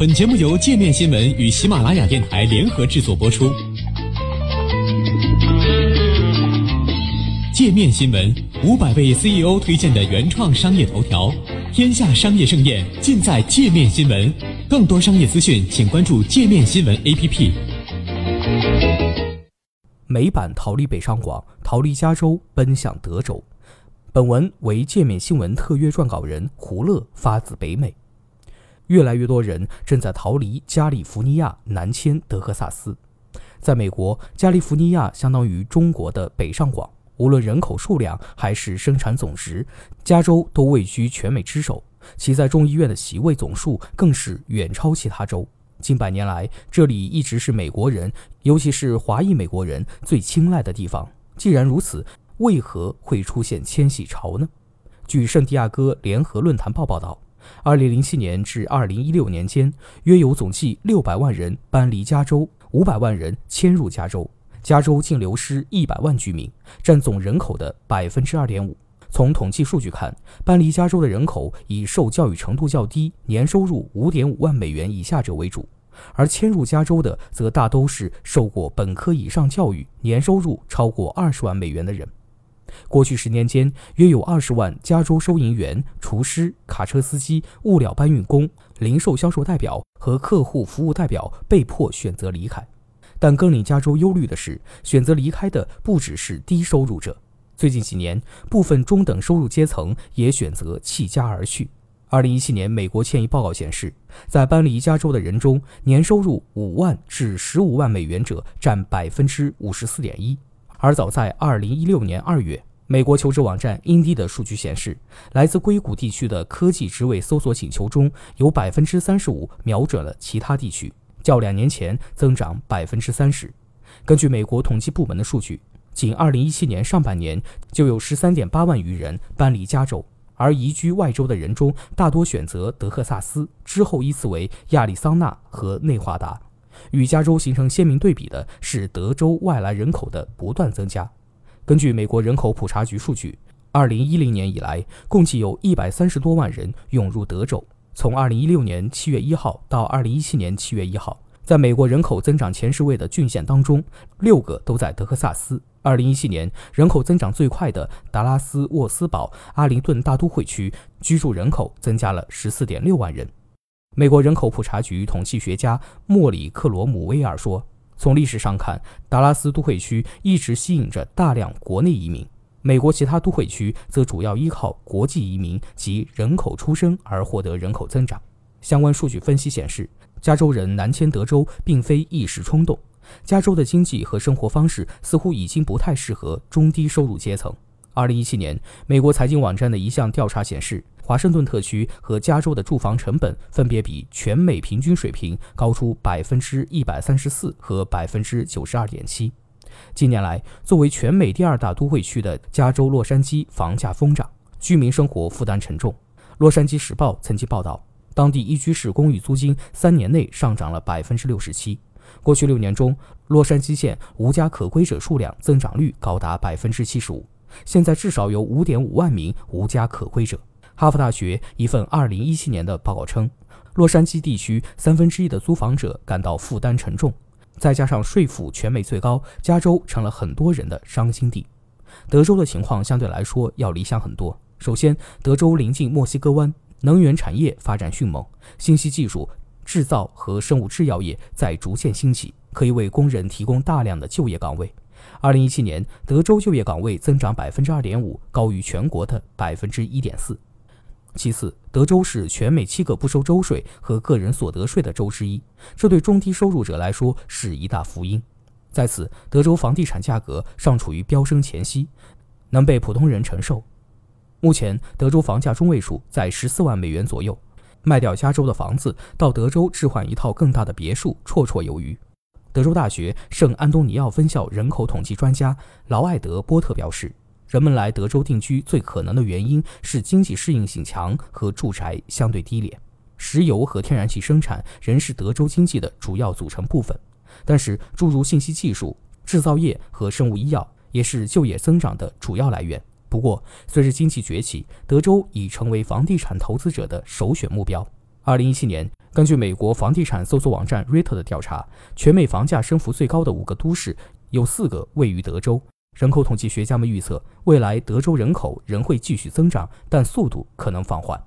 本节目由界面新闻与喜马拉雅电台联合制作播出。界面新闻五百位 CEO 推荐的原创商业头条，天下商业盛宴尽在界面新闻。更多商业资讯，请关注界面新闻 APP。美版逃离北上广，逃离加州，奔向德州。本文为界面新闻特约撰稿人胡乐发自北美。越来越多人正在逃离加利福尼亚，南迁德克萨斯。在美国，加利福尼亚相当于中国的北上广，无论人口数量还是生产总值，加州都位居全美之首。其在众议院的席位总数更是远超其他州。近百年来，这里一直是美国人，尤其是华裔美国人最青睐的地方。既然如此，为何会出现迁徙潮呢？据圣地亚哥联合论坛报报道。二零零七年至二零一六年间，约有总计六百万人搬离加州，五百万人迁入加州，加州竟流失一百万居民，占总人口的百分之二点五。从统计数据看，搬离加州的人口以受教育程度较低、年收入五点五万美元以下者为主，而迁入加州的则大都是受过本科以上教育、年收入超过二十万美元的人。过去十年间，约有二十万加州收银员、厨师、卡车司机、物料搬运工、零售销售代表和客户服务代表被迫选择离开。但更令加州忧虑的是，选择离开的不只是低收入者。最近几年，部分中等收入阶层也选择弃家而去。二零一七年美国迁移报告显示，在搬离加州的人中，年收入五万至十五万美元者占百分之五十四点一。而早在二零一六年二月，美国求职网站 Indeed 的数据显示，来自硅谷地区的科技职位搜索请求中有百分之三十五瞄准了其他地区，较两年前增长百分之三十。根据美国统计部门的数据，仅二零一七年上半年就有十三点八万余人搬离加州，而移居外州的人中大多选择德克萨斯，之后依次为亚利桑那和内华达。与加州形成鲜明对比的是，德州外来人口的不断增加。根据美国人口普查局数据，2010年以来，共计有一百三十多万人涌入德州。从2016年7月1号到2017年7月1号，在美国人口增长前十位的郡县当中，六个都在德克萨斯。2017年人口增长最快的达拉斯沃斯堡阿灵顿大都会区，居住人口增加了14.6万人。美国人口普查局统计学家莫里克罗姆威尔说：“从历史上看，达拉斯都会区一直吸引着大量国内移民。美国其他都会区则主要依靠国际移民及人口出生而获得人口增长。”相关数据分析显示，加州人南迁德州并非一时冲动。加州的经济和生活方式似乎已经不太适合中低收入阶层。二零一七年，美国财经网站的一项调查显示。华盛顿特区和加州的住房成本分别比全美平均水平高出百分之一百三十四和百分之九十二点七。近年来，作为全美第二大都会区的加州洛杉矶房价疯涨，居民生活负担沉重。洛杉矶时报曾经报道，当地一居室公寓租金三年内上涨了百分之六十七。过去六年中，洛杉矶县无家可归者数量增长率高达百分之七十五，现在至少有五点五万名无家可归者。哈佛大学一份2017年的报告称，洛杉矶地区三分之一的租房者感到负担沉重，再加上税负全美最高，加州成了很多人的伤心地。德州的情况相对来说要理想很多。首先，德州临近墨西哥湾，能源产业发展迅猛，信息技术、制造和生物制药业在逐渐兴起，可以为工人提供大量的就业岗位。2017年，德州就业岗位增长2.5%，高于全国的1.4%。其次，德州是全美七个不收州税和个人所得税的州之一，这对中低收入者来说是一大福音。在此，德州房地产价格尚处于飙升前夕，能被普通人承受。目前，德州房价中位数在十四万美元左右，卖掉加州的房子到德州置换一套更大的别墅绰绰有余。德州大学圣安东尼奥分校人口统计专家劳埃德·波特表示。人们来德州定居最可能的原因是经济适应性强和住宅相对低廉。石油和天然气生产仍是德州经济的主要组成部分，但是诸如信息技术、制造业和生物医药也是就业增长的主要来源。不过，随着经济崛起，德州已成为房地产投资者的首选目标。二零一七年，根据美国房地产搜索网站 Realtor 的调查，全美房价升幅最高的五个都市，有四个位于德州。人口统计学家们预测，未来德州人口仍会继续增长，但速度可能放缓。